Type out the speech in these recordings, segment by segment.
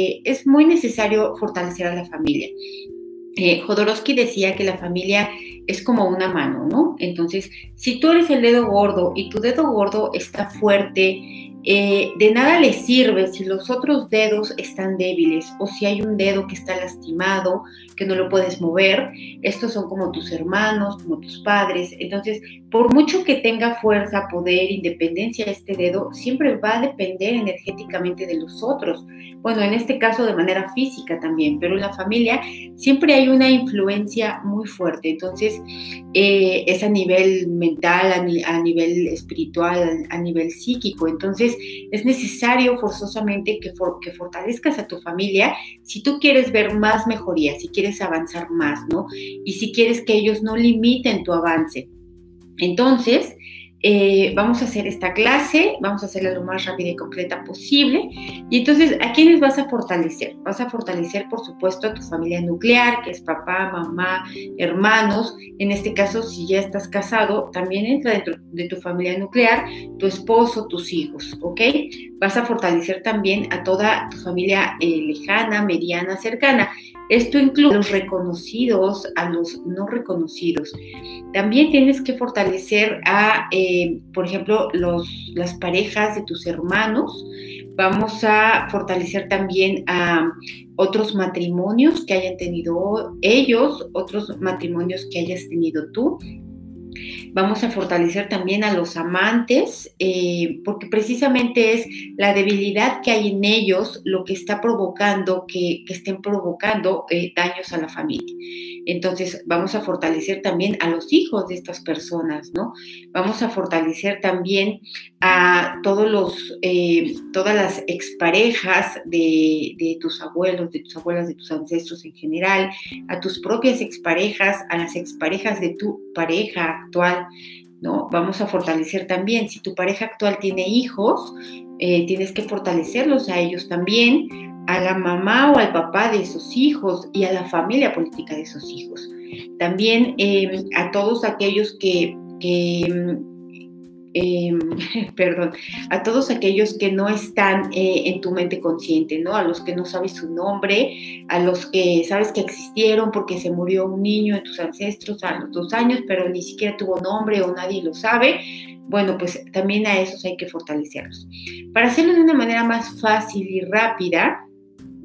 eh, es muy necesario fortalecer a la familia. Eh, Jodorowsky decía que la familia es como una mano, ¿no? Entonces, si tú eres el dedo gordo y tu dedo gordo está fuerte, eh, de nada le sirve si los otros dedos están débiles o si hay un dedo que está lastimado, que no lo puedes mover. Estos son como tus hermanos, como tus padres. Entonces, por mucho que tenga fuerza, poder, independencia este dedo, siempre va a depender energéticamente de los otros. Bueno, en este caso de manera física también, pero en la familia siempre hay una influencia muy fuerte. Entonces, eh, es a nivel mental, a, nivel espiritual, a nivel psíquico. Entonces, es necesario forzosamente que fortalezcas a tu familia si tú quieres ver más mejoría, si quieres avanzar más, ¿no? Y si quieres que ellos no limiten tu avance. Entonces, eh, vamos a hacer esta clase, vamos a hacerla lo más rápida y completa posible. Y entonces, ¿a quiénes vas a fortalecer? Vas a fortalecer, por supuesto, a tu familia nuclear, que es papá, mamá, hermanos. En este caso, si ya estás casado, también entra dentro de tu familia nuclear tu esposo, tus hijos, ¿ok? Vas a fortalecer también a toda tu familia eh, lejana, mediana, cercana. Esto incluye a los reconocidos, a los no reconocidos. También tienes que fortalecer a, eh, por ejemplo, los, las parejas de tus hermanos. Vamos a fortalecer también a otros matrimonios que hayan tenido ellos, otros matrimonios que hayas tenido tú. Vamos a fortalecer también a los amantes, eh, porque precisamente es la debilidad que hay en ellos lo que está provocando que, estén provocando eh, daños a la familia. Entonces, vamos a fortalecer también a los hijos de estas personas, ¿no? Vamos a fortalecer también a todos los, eh, todas las exparejas de, de tus abuelos, de tus abuelas, de tus ancestros en general, a tus propias exparejas, a las exparejas de tu pareja actual, ¿no? Vamos a fortalecer también, si tu pareja actual tiene hijos, eh, tienes que fortalecerlos a ellos también, a la mamá o al papá de esos hijos y a la familia política de esos hijos. También eh, a todos aquellos que, que Em, perdón, a todos aquellos que no están eh, en tu mente consciente, ¿no? A los que no sabes su nombre, a los que sabes que existieron porque se murió un niño de tus ancestros a los dos años, pero ni siquiera tuvo nombre o nadie lo sabe. Bueno, pues también a esos hay que fortalecerlos. Para hacerlo de una manera más fácil y rápida,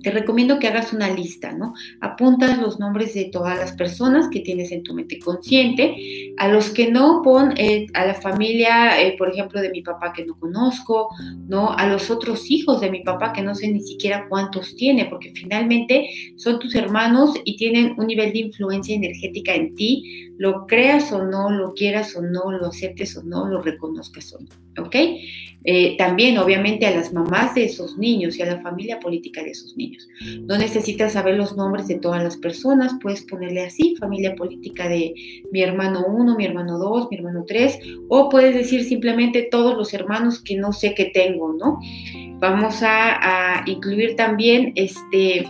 te recomiendo que hagas una lista, ¿no? Apuntas los nombres de todas las personas que tienes en tu mente consciente, a los que no pon eh, a la familia, eh, por ejemplo, de mi papá que no conozco, ¿no? A los otros hijos de mi papá que no sé ni siquiera cuántos tiene, porque finalmente son tus hermanos y tienen un nivel de influencia energética en ti, lo creas o no, lo quieras o no, lo aceptes o no, lo reconozcas o no, ¿ok? Eh, también, obviamente, a las mamás de esos niños y a la familia política de esos niños. No necesitas saber los nombres de todas las personas, puedes ponerle así, familia política de mi hermano 1, mi hermano 2, mi hermano 3, o puedes decir simplemente todos los hermanos que no sé que tengo, ¿no? Vamos a, a incluir también este,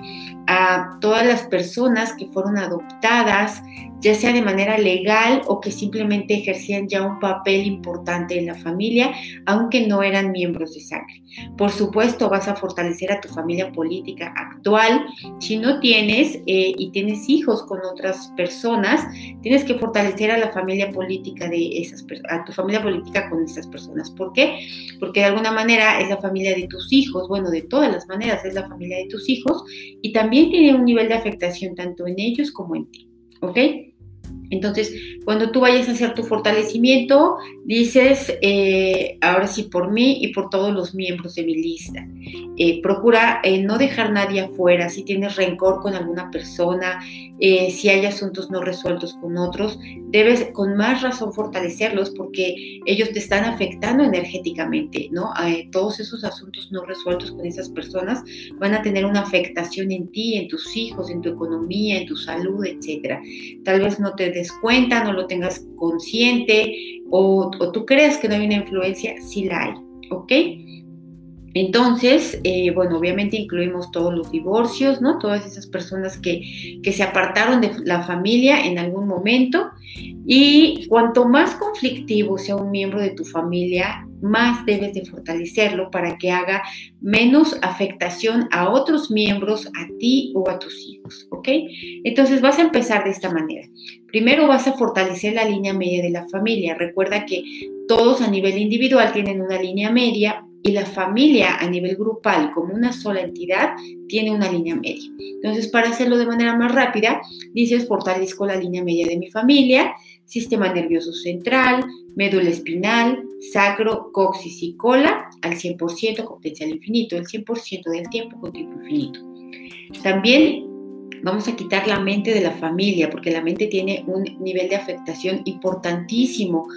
a todas las personas que fueron adoptadas, ya sea de manera legal o que simplemente ejercían ya un papel importante en la familia, aunque no eran miembros de sangre. Por supuesto, vas a fortalecer a tu familia política actual. Si no tienes eh, y tienes hijos con otras personas, tienes que fortalecer a la familia política de esas a tu familia política con esas personas. ¿Por qué? Porque de alguna manera es la familia de tus hijos, bueno, de todas las maneras es la familia de tus hijos y también tiene un nivel de afectación tanto en ellos como en ti. ¿Ok? Entonces, cuando tú vayas a hacer tu fortalecimiento, dices, eh, ahora sí por mí y por todos los miembros de mi lista. Eh, procura eh, no dejar nadie afuera, si tienes rencor con alguna persona, si hay asuntos no resueltos con otros, debes con más razón fortalecerlos porque ellos te están afectando energéticamente, ¿no? todos esos asuntos no resueltos con esas personas van a tener una afectación en ti, en tus hijos, en tu economía, en tu salud, etc. Tal vez no te des cuenta, no lo tengas consciente o, tú creas que no hay una influencia, sí la hay, ¿ok? Entonces, eh, bueno, obviamente incluimos todos los divorcios, ¿no? Todas esas personas que, que, se apartaron de la familia en algún momento. Y cuanto más conflictivo sea un miembro de tu familia, más debes de fortalecerlo para que haga menos afectación a otros miembros, a ti o a tus hijos, ¿ok? Entonces vas a empezar de esta manera. Primero vas a fortalecer la línea media de la familia. Recuerda que todos a nivel individual tienen una línea media, y la familia a nivel grupal como una sola entidad tiene una línea media. Entonces, para hacerlo de manera más rápida, dices, fortalezco la línea media de mi familia, sistema nervioso central, médula espinal, sacro, coxis y cola al 100% con potencial infinito, el 100% del tiempo con tiempo infinito. También Vamos a quitar la mente de la familia, porque la mente tiene un nivel de afectación importantísimo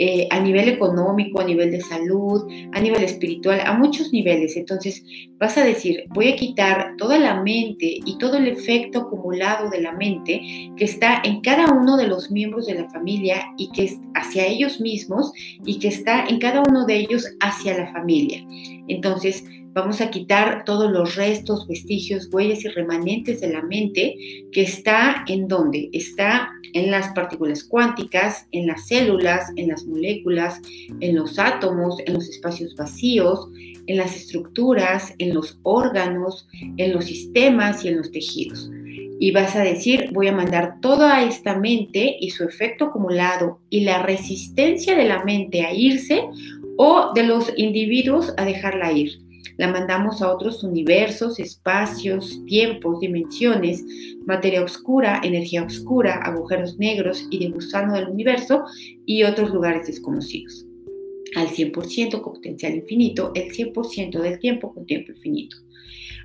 eh, a nivel económico, a nivel de salud, a nivel espiritual, a muchos niveles. Entonces, vas a decir, voy a quitar toda la mente y todo el efecto acumulado de la mente que está en cada uno de los miembros de la familia y que es hacia ellos mismos y que está en cada uno de ellos hacia la familia. Entonces, Vamos a quitar todos los restos, vestigios, huellas y remanentes de la mente que está en donde? Está en las partículas cuánticas, en las células, en las moléculas, en los átomos, en los espacios vacíos, en las estructuras, en los órganos, en los sistemas y en los tejidos. Y vas a decir, voy a mandar toda esta mente y su efecto acumulado y la resistencia de la mente a irse o de los individuos a dejarla ir la mandamos a otros universos, espacios, tiempos, dimensiones, materia oscura, energía oscura, agujeros negros y de gusano del universo y otros lugares desconocidos. Al 100% con potencial infinito, el 100% del tiempo con tiempo infinito.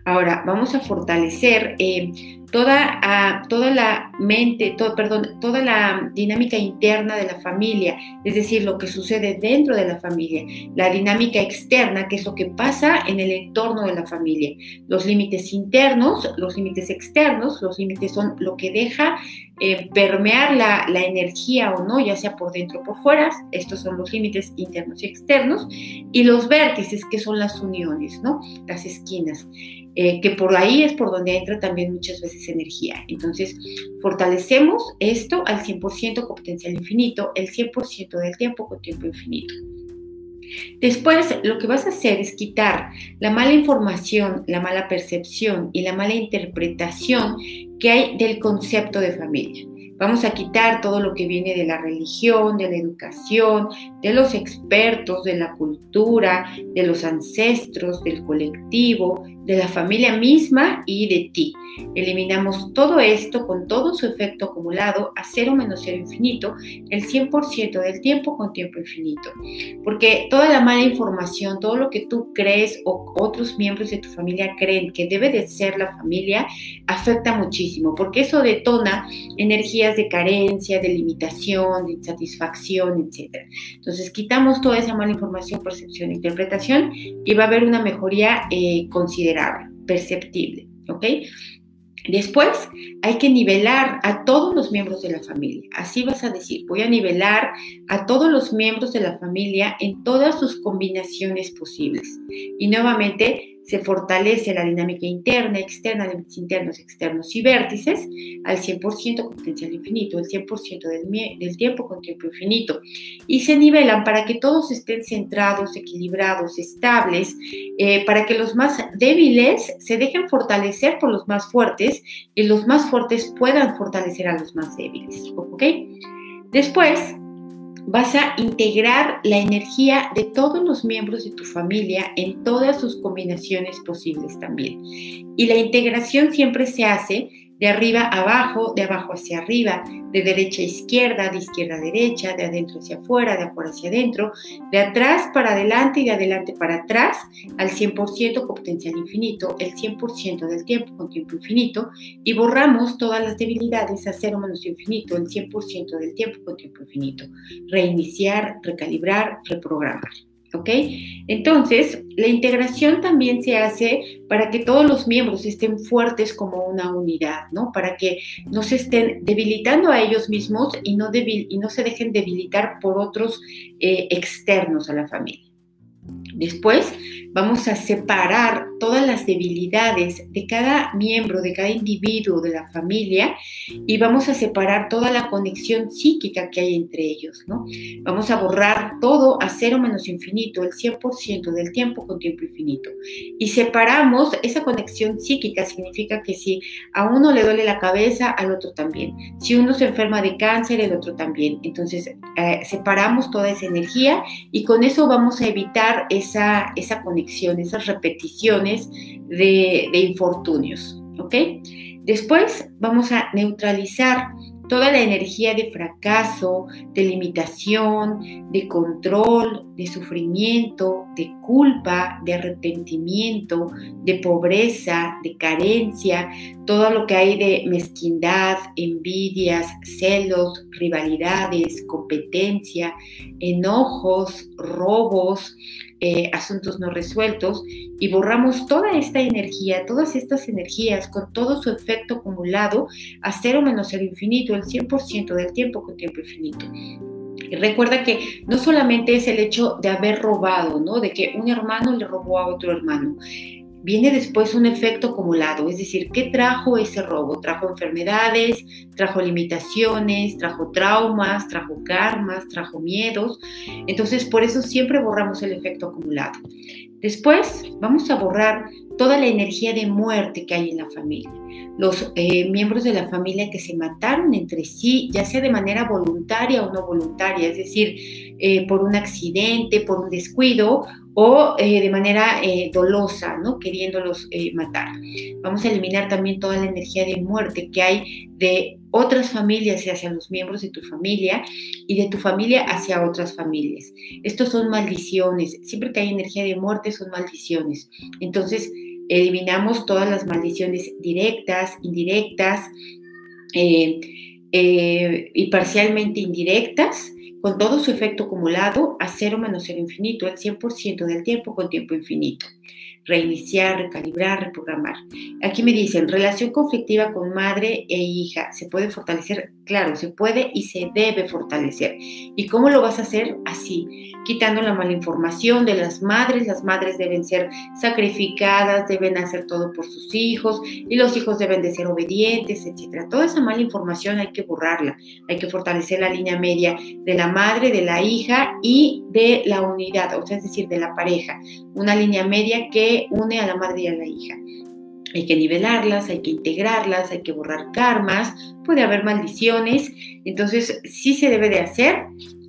Ahora, vamos a fortalecer eh, toda, ah, toda la mente, perdón, toda la dinámica interna de la familia, es decir, lo que sucede dentro de la familia, la dinámica externa, que es lo que pasa en el entorno de la familia, los límites internos, los límites externos, los límites son lo que deja eh, permear la, la, energía o no, ya sea por dentro o por fuera, estos son los límites internos y externos, y los vértices, que son las uniones, ¿no? Las esquinas. Eh, que por ahí es por donde entra también muchas veces energía. Entonces, fortalecemos esto al 100% con potencial infinito, el 100% del tiempo con tiempo infinito. Después, lo que vas a hacer es quitar la mala información, la mala percepción y la mala interpretación que hay del concepto de familia. Vamos a quitar todo lo que viene de la religión, de la educación, de los expertos, de la cultura, de los ancestros, del colectivo, de la familia misma y de ti. Eliminamos todo esto con todo su efecto acumulado a cero menos cero infinito, el 100% del tiempo con tiempo infinito. Porque toda la mala información, todo lo que tú crees o otros miembros de tu familia creen que debe de ser la familia, afecta muchísimo, porque eso detona energías de carencia, de limitación, de insatisfacción, etc. Entonces quitamos toda esa mala información, percepción interpretación y va a haber una mejoría eh, considerable, perceptible. ¿Ok? Después hay que nivelar a todos los miembros de la familia. Así vas a decir, voy a nivelar a todos los miembros de la familia en todas sus combinaciones posibles. Y nuevamente se fortalece la dinámica interna, externa, límites internos, externos y vértices al 100% con potencial infinito, el 100% del, del, tiempo con tiempo infinito. Y se nivelan para que todos estén centrados, equilibrados, estables, eh, para que los más débiles se dejen fortalecer por los más fuertes y los más fuertes puedan fortalecer a los más débiles. ¿Ok? Después, vas a integrar la energía de todos los miembros de tu familia en todas sus combinaciones posibles también. Y la integración siempre se hace de arriba a abajo, de abajo hacia arriba, de derecha a izquierda, de izquierda a derecha, de adentro hacia afuera, de afuera hacia adentro, de atrás para adelante y de adelante para atrás, al 100% con potencial infinito, el 100% del tiempo con tiempo infinito, y borramos todas las debilidades a cero menos infinito, el 100% del tiempo con tiempo infinito. Reiniciar, recalibrar, reprogramar. ¿Ok? Entonces, la integración también se hace para que todos los miembros estén fuertes como una unidad, ¿no? Para que no se estén debilitando a ellos mismos y no, y no se dejen debilitar por otros eh, externos a la familia. Después vamos a separar todas las debilidades de cada miembro, de cada individuo de la familia y vamos a separar toda la conexión psíquica que hay entre ellos, ¿no? Vamos a borrar todo a cero menos infinito, el 100% del tiempo con tiempo infinito. Y separamos esa conexión psíquica, significa que si a uno le duele la cabeza, al otro también. Si uno se enferma de cáncer, el otro también. Entonces, eh, separamos toda esa energía y con eso vamos a evitar esa, esa conexión, esas repeticiones de, de infortunios. ¿Ok? Después vamos a neutralizar toda la energía de fracaso, de limitación, de control, de sufrimiento, de culpa, de arrepentimiento, de pobreza, de carencia, todo lo que hay de mezquindad, envidias, celos, rivalidades, competencia, enojos, robos, eh, asuntos no resueltos y borramos toda esta energía, todas estas energías con todo su efecto acumulado a cero menos el infinito, el 100% del tiempo con tiempo infinito. Y recuerda que no solamente es el hecho de haber robado, ¿no? De que un hermano le robó a otro hermano viene después un efecto acumulado, es decir, ¿qué trajo ese robo? Trajo enfermedades, trajo limitaciones, trajo traumas, trajo karmas, trajo miedos. Entonces, por eso siempre borramos el efecto acumulado. Después, vamos a borrar toda la energía de muerte que hay en la familia. Los eh, miembros de la familia que se mataron entre sí, ya sea de manera voluntaria o no voluntaria, es decir, eh, por un accidente, por un descuido o eh, de manera dolosa, ¿no? queriéndolos matar. Vamos a eliminar también toda la energía de muerte que hay de otras familias hacia los miembros de tu familia y de tu familia hacia otras familias. Estos son maldiciones. Siempre que hay energía de muerte son maldiciones. Entonces, eliminamos todas las maldiciones directas, indirectas eh, eh, y parcialmente indirectas, con todo su efecto acumulado a cero menos el infinito, el 100% del tiempo con tiempo infinito reiniciar, recalibrar, reprogramar. Aquí me dicen, relación conflictiva con madre e hija, ¿se puede fortalecer? Claro, se puede y se debe fortalecer. ¿Y cómo lo vas a hacer? Así, quitando la mala información de las madres. Las madres deben ser sacrificadas, deben hacer todo por sus hijos y los hijos deben de ser obedientes, etc. Toda esa mala información hay que borrarla. Hay que fortalecer la línea media de la madre, de la hija y de la unidad, o sea, es decir, de la pareja. Una línea media que une a la madre y a la hija. Hay que nivelarlas, hay que integrarlas, hay que borrar karmas, puede haber maldiciones, entonces sí se debe de hacer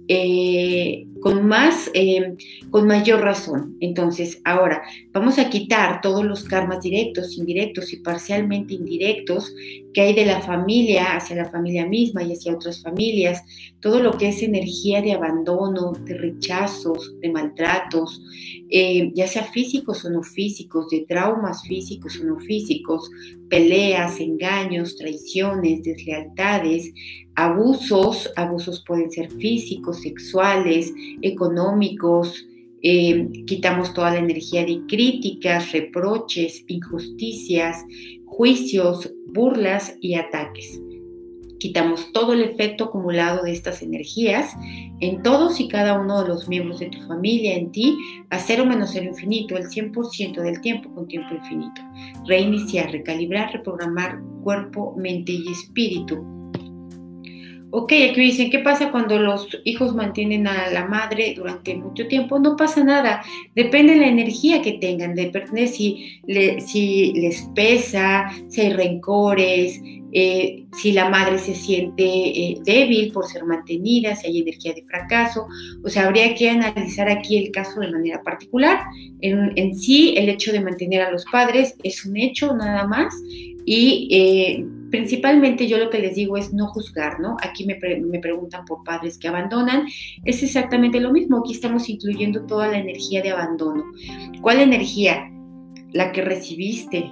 eh, con más, eh, con mayor razón. Entonces, ahora vamos a quitar todos los karmas directos, indirectos y parcialmente indirectos que hay de la familia hacia la familia misma y hacia otras familias, todo lo que es energía de abandono, de rechazos, de maltratos, eh, ya sea físicos o no físicos, de traumas físicos o no físicos, peleas, engaños, traiciones, deslealtades, abusos, abusos pueden ser físicos, sexuales, económicos, eh, quitamos toda la energía de críticas, reproches, injusticias, juicios, burlas y ataques. Quitamos todo el efecto acumulado de estas energías en todos y cada uno de los miembros de tu familia, en ti, a cero menos el infinito, el 100% del tiempo con tiempo infinito. Reiniciar, recalibrar, reprogramar cuerpo, mente y espíritu Ok, aquí me dicen, ¿qué pasa cuando los hijos mantienen a la madre durante mucho tiempo? No pasa nada, depende de la energía que tengan, depende si, si les pesa, si hay rencores, eh, si la madre se siente eh, débil por ser mantenida, si hay energía de fracaso. O sea, habría que analizar aquí el caso de manera particular. En, en sí, el hecho de mantener a los padres es un hecho nada más y eh, principalmente yo lo que les digo es no juzgar, ¿no? Aquí me, me, preguntan por padres que abandonan, es exactamente lo mismo, aquí estamos incluyendo toda la energía de abandono. ¿Cuál energía? La que recibiste,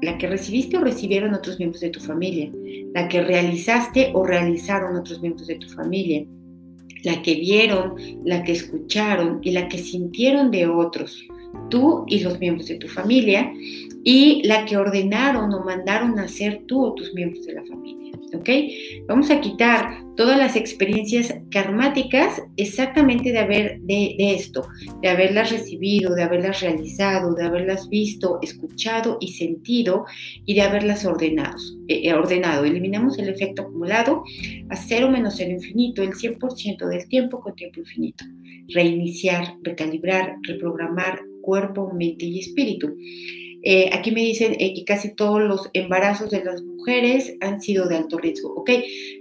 la que recibiste o recibieron otros miembros de tu familia, la que realizaste o realizaron otros miembros de tu familia, la que vieron, la que escucharon y la que sintieron de otros, tú y los miembros de tu familia, y la que ordenaron o mandaron a hacer tú o tus miembros de la familia. ¿ok? Vamos a quitar todas las experiencias karmáticas exactamente de haber de, esto, de haberlas recibido, de haberlas realizado, de haberlas visto, escuchado y sentido y de haberlas ordenado. Eh, eh, ordenado. Eliminamos el efecto acumulado a cero menos cero infinito, el 100% del tiempo con tiempo infinito. Reiniciar, recalibrar, reprogramar cuerpo, mente y espíritu. Eh, aquí me dicen eh, que casi todos los embarazos de las mujeres han sido de alto riesgo. Ok,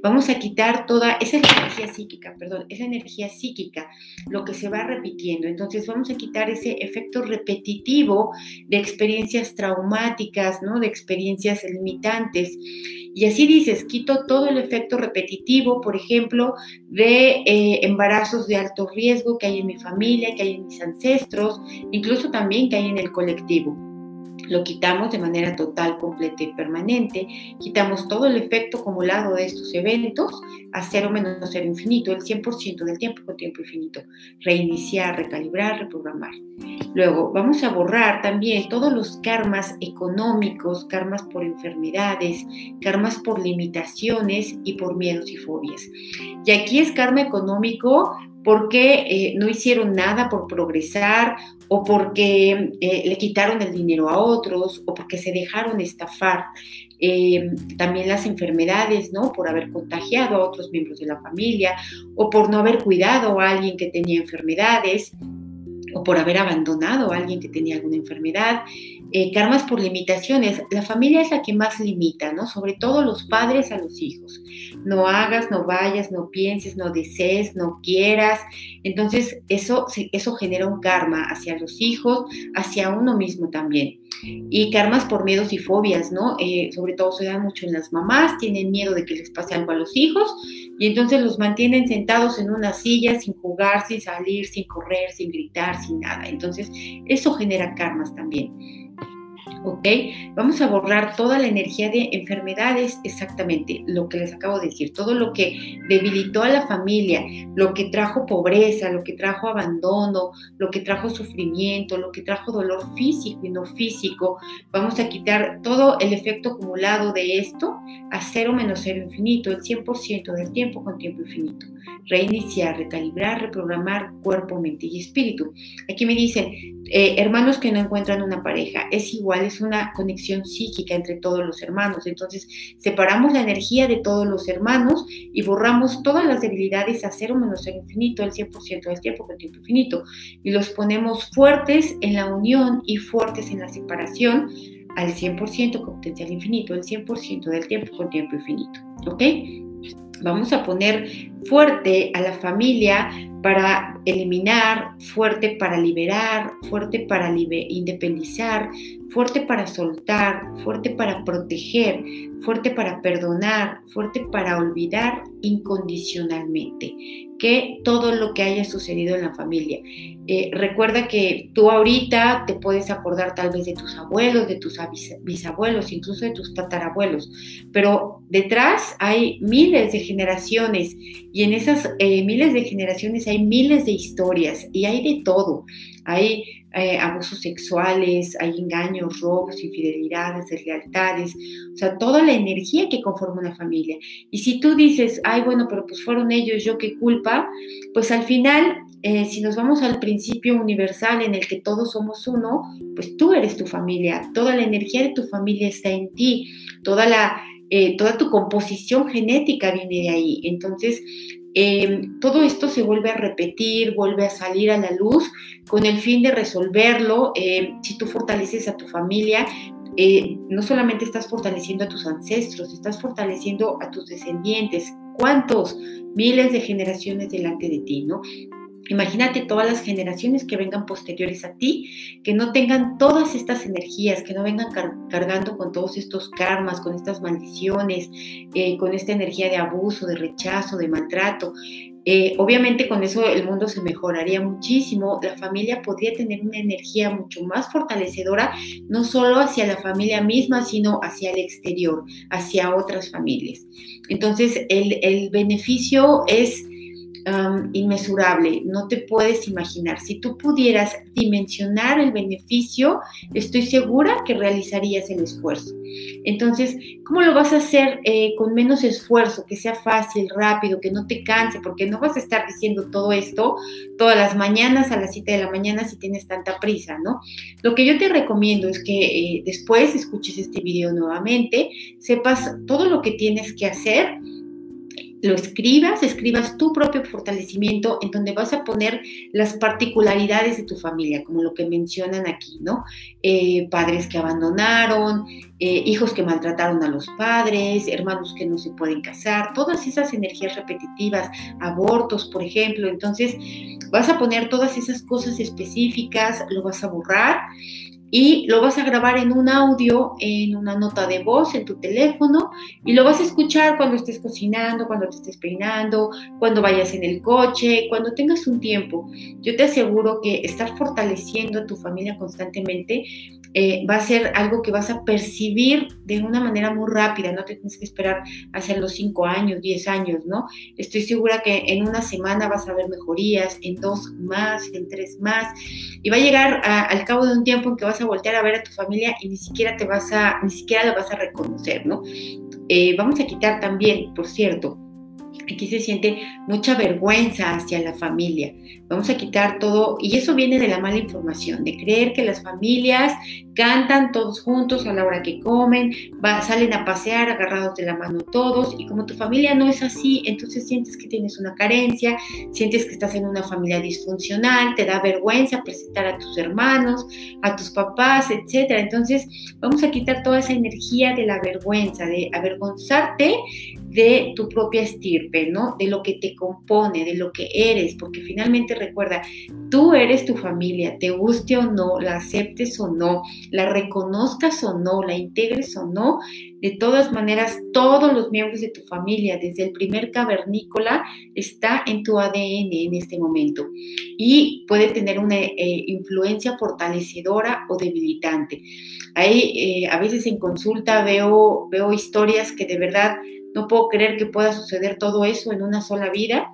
vamos a quitar toda esa energía psíquica, perdón, esa energía psíquica, lo que se va repitiendo. Entonces vamos a quitar ese efecto repetitivo de experiencias traumáticas, ¿no? De experiencias limitantes. Y así dices, quito todo el efecto repetitivo, por ejemplo, de eh, embarazos de alto riesgo que hay en mi familia, que hay en mis ancestros, incluso también que hay en el colectivo lo quitamos de manera total, completa y permanente, quitamos todo el efecto acumulado de estos eventos a cero menos cero infinito, el 100% del tiempo con tiempo infinito, reiniciar, recalibrar, reprogramar. Luego vamos a borrar también todos los karmas económicos, karmas por enfermedades, karmas por limitaciones y por miedos y fobias. Y aquí es karma económico porque eh, no hicieron nada por progresar o porque eh, le quitaron el dinero a otros o porque se dejaron estafar. Eh, también las enfermedades, ¿no? Por haber contagiado a otros miembros de la familia o por no haber cuidado a alguien que tenía enfermedades o por haber abandonado a alguien que tenía alguna enfermedad, eh, karmas por limitaciones. La familia es la que más limita, ¿no? Sobre todo los padres a los hijos. No hagas, no vayas, no pienses, no desees, no quieras. Entonces, eso, eso genera un karma hacia los hijos, hacia uno mismo también. Y karmas por miedos y fobias, ¿no? Eh, sobre todo se dan mucho en las mamás, tienen miedo de que les pase algo a los hijos y entonces los mantienen sentados en una silla sin jugar, sin salir, sin correr, sin gritar, sin nada. Entonces, eso genera karmas también. ¿Ok? Vamos a borrar toda la energía de enfermedades, exactamente lo que les acabo de decir, todo lo que debilitó a la familia, lo que trajo pobreza, lo que trajo abandono, lo que trajo sufrimiento, lo que trajo dolor físico y no físico. Vamos a quitar todo el efecto acumulado de esto a cero menos cero infinito, el 100% del tiempo con tiempo infinito. Reiniciar, recalibrar, reprogramar cuerpo, mente y espíritu. Aquí me dicen, eh, hermanos que no encuentran una pareja, es igual es una conexión psíquica entre todos los hermanos. Entonces, separamos la energía de todos los hermanos y borramos todas las debilidades a cero menos el infinito, el 100% del tiempo con tiempo infinito. Y los ponemos fuertes en la unión y fuertes en la separación al 100% con potencial infinito, el 100% del tiempo con tiempo infinito. ¿Ok? Vamos a poner fuerte a la familia para eliminar, fuerte para liberar, fuerte para independizar, fuerte para soltar, fuerte para proteger, fuerte para perdonar, fuerte para olvidar incondicionalmente, que todo lo que haya sucedido en la familia. Eh, recuerda que tú ahorita te puedes acordar tal vez de tus abuelos, de tus bisabuelos, incluso de tus tatarabuelos, pero detrás hay miles de generaciones y en esas eh, miles de generaciones hay miles de historias y hay de todo. Hay eh, abusos sexuales, hay engaños, robos, infidelidades, deslealtades, o sea, toda la energía que conforma una familia. Y si tú dices, ay, bueno, pero pues fueron ellos, yo qué culpa, pues al final, eh, si nos vamos al principio universal en el que todos somos uno, pues tú eres tu familia, toda la energía de tu familia está en ti, toda la... toda tu composición genética viene de ahí. Entonces, Em, todo esto se vuelve a repetir, vuelve a salir a la luz con el fin de resolverlo. Em, si tú fortaleces a tu familia, eh, no solamente estás fortaleciendo a tus ancestros, estás fortaleciendo a tus descendientes. ¿Cuántos? Miles de generaciones delante de ti, ¿no? Imagínate todas las generaciones que vengan posteriores a ti, que no tengan todas estas energías, que no vengan cargando con todos estos karmas, con estas maldiciones, eh, con esta energía de abuso, de rechazo, de maltrato. Eh, obviamente con eso el mundo se mejoraría muchísimo, la familia podría tener una energía mucho más fortalecedora, no solo hacia la familia misma, sino hacia el exterior, hacia otras familias. Entonces el, el beneficio es inmesurable, no te puedes imaginar. Si tú pudieras dimensionar el beneficio, estoy segura que realizarías el esfuerzo. Entonces, ¿cómo lo vas a hacer eh, con menos esfuerzo, que sea fácil, rápido, que no te canse? Porque no vas a estar diciendo todo esto todas las mañanas a las 7 de la mañana si tienes tanta prisa, ¿no? Lo que yo te recomiendo es que eh, después escuches este video nuevamente, sepas todo lo que tienes que hacer lo escribas, escribas tu propio fortalecimiento en donde vas a poner las particularidades de tu familia, como lo que mencionan aquí, ¿no? Eh, padres que abandonaron, eh, hijos que maltrataron a los padres, hermanos que no se pueden casar, todas esas energías repetitivas, abortos, por ejemplo. Entonces, vas a poner todas esas cosas específicas, lo vas a borrar y lo vas a grabar en un audio, en una nota de voz en tu teléfono y lo vas a escuchar cuando estés cocinando, cuando te estés peinando, cuando vayas en el coche, cuando tengas un tiempo. Yo te aseguro que estar fortaleciendo a tu familia constantemente eh, va a ser algo que vas a percibir de una manera muy rápida, no te tienes que esperar a hacer los 5 años, 10 años, ¿no? Estoy segura que en una semana vas a ver mejorías, en dos más, en tres más, y va a llegar al cabo de un tiempo en que vas a voltear a ver a tu familia y ni siquiera te vas a, ni siquiera la vas a reconocer, ¿no? Eh, vamos a quitar también, por cierto, Aquí se siente mucha vergüenza hacia la familia. Vamos a quitar todo, y eso viene de la mala información, de creer que las familias cantan todos juntos a la hora que comen, salen a pasear agarrados de la mano todos, y como tu familia no es así, entonces sientes que tienes una carencia, sientes que estás en una familia disfuncional, te da vergüenza presentar a tus hermanos, a tus papás, etc. Entonces vamos a quitar toda esa energía de la vergüenza, de avergonzarte de tu propia estirpe, ¿no? De lo que te compone, de lo que eres, porque finalmente recuerda, tú eres tu familia, te guste o no, la aceptes o no, la reconozcas o no, la integres o no, de todas maneras, todos los miembros de tu familia, desde el primer cavernícola, está en tu ADN en este momento y puede tener una eh, influencia fortalecedora o debilitante. Ahí eh, a veces en consulta veo, veo historias que de verdad no puedo creer que pueda suceder todo eso en una sola vida.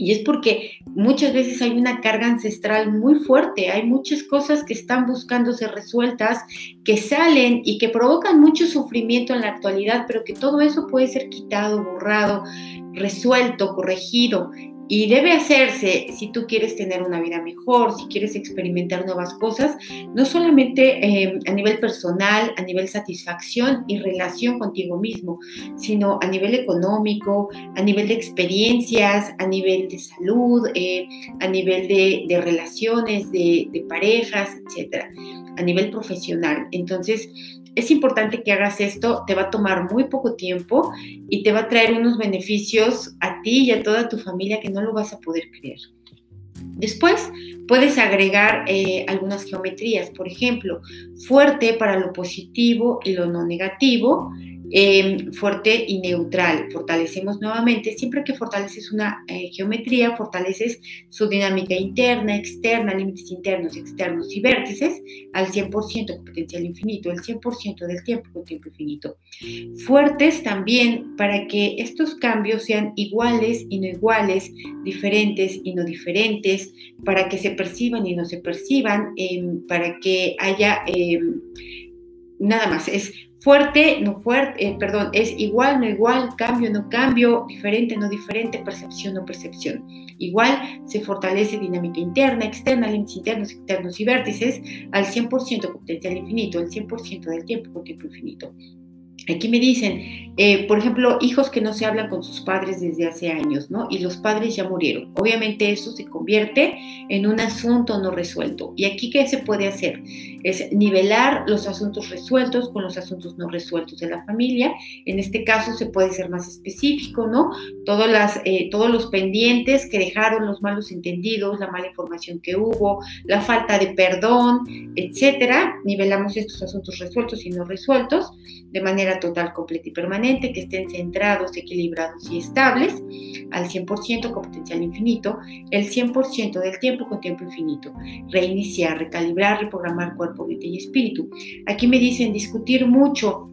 Y es porque muchas veces hay una carga ancestral muy fuerte, hay muchas cosas que están buscándose resueltas, que salen y que provocan mucho sufrimiento en la actualidad, pero que todo eso puede ser quitado, borrado, resuelto, corregido. Y debe hacerse si tú quieres tener una vida mejor, si quieres experimentar nuevas cosas, no solamente eh, a nivel personal, a nivel satisfacción y relación contigo mismo, sino a nivel económico, a nivel de experiencias, a nivel de salud, eh, a nivel de, relaciones, de, de parejas, etcétera, a nivel profesional. Entonces, es importante que hagas esto, te va a tomar muy poco tiempo y te va a traer unos beneficios a ti y a toda tu familia que no lo vas a poder creer. Después puedes agregar eh, algunas geometrías, por ejemplo, fuerte para lo positivo y lo no negativo, Em, fuerte y neutral. Fortalecemos nuevamente, siempre que fortaleces una eh, geometría, fortaleces su dinámica interna, externa, límites internos, externos y vértices al 100% con potencial infinito, el 100% del tiempo con tiempo infinito. Fuertes también para que estos cambios sean iguales y no iguales, diferentes y no diferentes, para que se perciban y no se perciban, em, para que haya em, nada más, es Fuerte, no fuerte, eh, perdón, es igual, no igual, cambio, no cambio, diferente, no diferente, percepción, no percepción. Igual se fortalece dinámica interna, externa, límites internos, externos y vértices al 100% con potencial infinito, el 100% del tiempo con tiempo infinito. Aquí me dicen, eh, por ejemplo, hijos que no se hablan con sus padres desde hace años, ¿no? Y los padres ya murieron. Obviamente eso se convierte en un asunto no resuelto. ¿Y aquí qué se puede hacer? Es nivelar los asuntos resueltos con los asuntos no resueltos de la familia. En este caso se puede ser más específico, ¿no? Eh, todos los pendientes que dejaron los malos entendidos, la mala información que hubo, la falta de perdón, etcétera. Nivelamos estos asuntos resueltos y no resueltos de manera total, completa y permanente, que estén centrados, equilibrados y estables, al 100% con potencial infinito, el 100% del tiempo con tiempo infinito. Reiniciar, recalibrar, reprogramar cuerpo, mente y espíritu. Aquí me dicen discutir mucho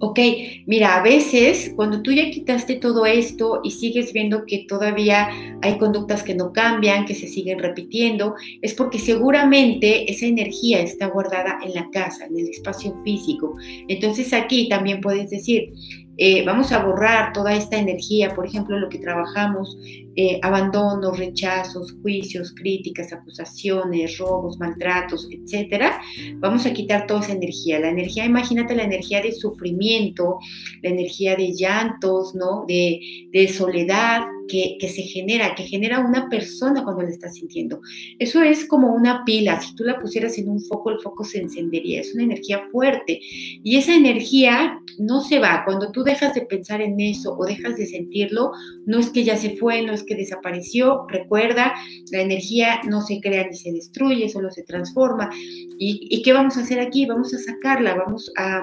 Ok, mira, a veces cuando tú ya quitaste todo esto y sigues viendo que todavía hay conductas que no cambian, que se siguen repitiendo, es porque seguramente esa energía está guardada en la casa, en el espacio físico. Entonces aquí también puedes decir, eh, vamos a borrar toda esta energía, por ejemplo, lo que trabajamos, eh, abandonos, rechazos, juicios, críticas, acusaciones, robos, maltratos, etcétera. Vamos a quitar toda esa energía. La energía, imagínate la energía de sufrimiento, la energía de llantos, ¿no? De, soledad, que, se genera, que genera una persona cuando la está sintiendo. Eso es como una pila, si tú la pusieras en un foco, el foco se encendería, es una energía fuerte y esa energía no se va. Cuando tú dejas de pensar en eso o dejas de sentirlo, no es que ya se fue, no es que desapareció, recuerda, la energía no se crea ni se destruye, solo se transforma. ¿Y, qué vamos a hacer aquí? Vamos a sacarla, vamos a,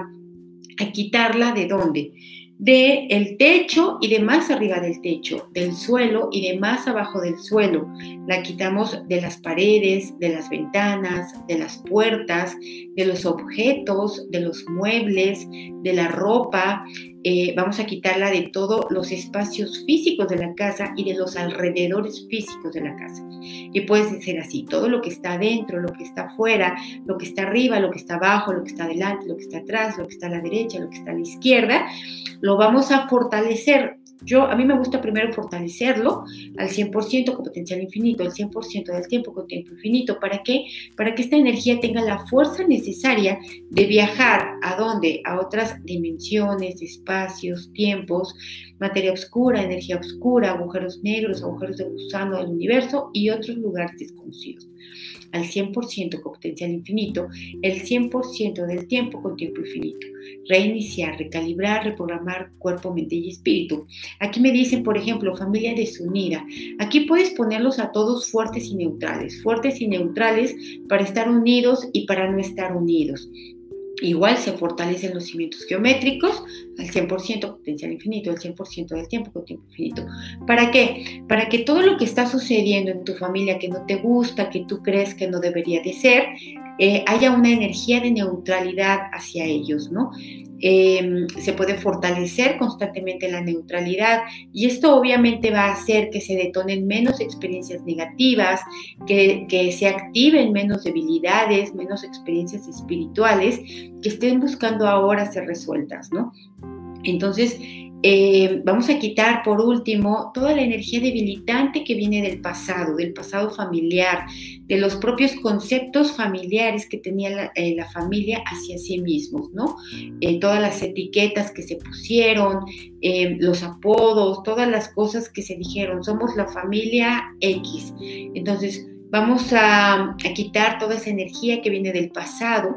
a quitarla de dónde? de el techo y de más arriba del techo, del suelo y de más abajo del suelo. La quitamos de las paredes, de las ventanas, de las puertas, de los objetos, de los muebles, de la ropa, eh, vamos a quitarla de todos los espacios físicos de la casa y de los alrededores físicos de la casa. Y puede ser así, todo lo que está adentro, lo que está afuera, lo que está arriba, lo que está abajo, lo que está adelante, lo que está atrás, lo que está a la derecha, lo que está a la izquierda, lo vamos a fortalecer yo, a mí me gusta primero fortalecerlo al 100% con potencial infinito, al 100% del tiempo con tiempo infinito. ¿Para qué? Para que esta energía tenga la fuerza necesaria de viajar a dónde? A otras dimensiones, espacios, tiempos, materia oscura, energía oscura, agujeros negros, agujeros de gusano del universo y otros lugares desconocidos al 100% con potencial infinito, el 100% del tiempo con tiempo infinito. Reiniciar, recalibrar, reprogramar cuerpo, mente y espíritu. Aquí me dicen, por ejemplo, familia desunida. Aquí puedes ponerlos a todos fuertes y neutrales, fuertes y neutrales para estar unidos y para no estar unidos. Igual se fortalecen los cimientos geométricos al 100%, potencial infinito, al 100% del tiempo con tiempo infinito. ¿Para qué? Para que todo lo que está sucediendo en tu familia que no te gusta, que tú crees que no debería de ser, eh, haya una energía de neutralidad hacia ellos, ¿no? Em, se puede fortalecer constantemente la neutralidad y esto obviamente va a hacer que se detonen menos experiencias negativas, que, que se activen menos debilidades, menos experiencias espirituales que estén buscando ahora ser resueltas, ¿no? Entonces, eh, vamos a quitar por último toda la energía debilitante que viene del pasado, del pasado familiar, de los propios conceptos familiares que tenía la, eh, familia hacia sí mismos, ¿no? Eh, todas las etiquetas que se pusieron, los apodos, todas las cosas que se dijeron, somos la familia X. Entonces, vamos a quitar toda esa energía que viene del pasado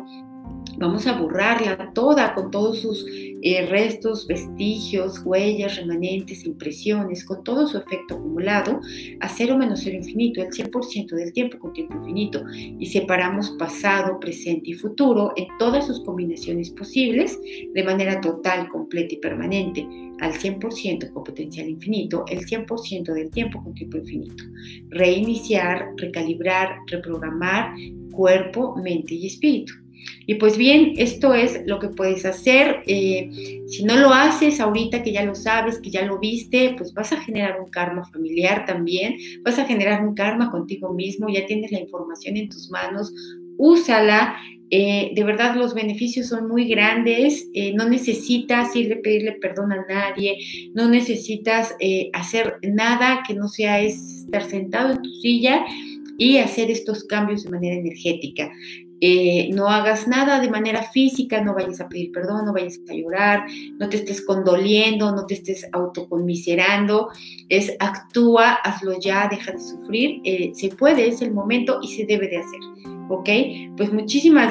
vamos a borrarla toda con todos sus eh, restos, vestigios, huellas, remanentes, impresiones, con todo su efecto acumulado, a cero menos cero infinito, el 100% del tiempo con tiempo infinito, y separamos pasado, presente y futuro en todas sus combinaciones posibles de manera total, completa y permanente, al 100% con potencial infinito, el 100% del tiempo con tiempo infinito. Reiniciar, recalibrar, reprogramar cuerpo, mente y espíritu. Y pues bien, esto es lo que puedes hacer. Eh, si no lo haces ahorita que ya lo sabes, que ya lo viste, pues vas a generar un karma familiar también, vas a generar un karma contigo mismo, ya tienes la información en tus manos, úsala. Eh, de verdad los beneficios son muy grandes, eh, no necesitas irle a pedirle perdón a nadie, no necesitas hacer nada que no sea estar sentado en tu silla y hacer estos cambios de manera energética. Eh, no hagas nada de manera física, no vayas a pedir perdón, no vayas a llorar, no te estés condoliendo, no te estés autoconmiserando, es actúa, hazlo ya, deja de sufrir, eh, se puede, es el momento y se debe de hacer, ¿ok? Pues muchísimas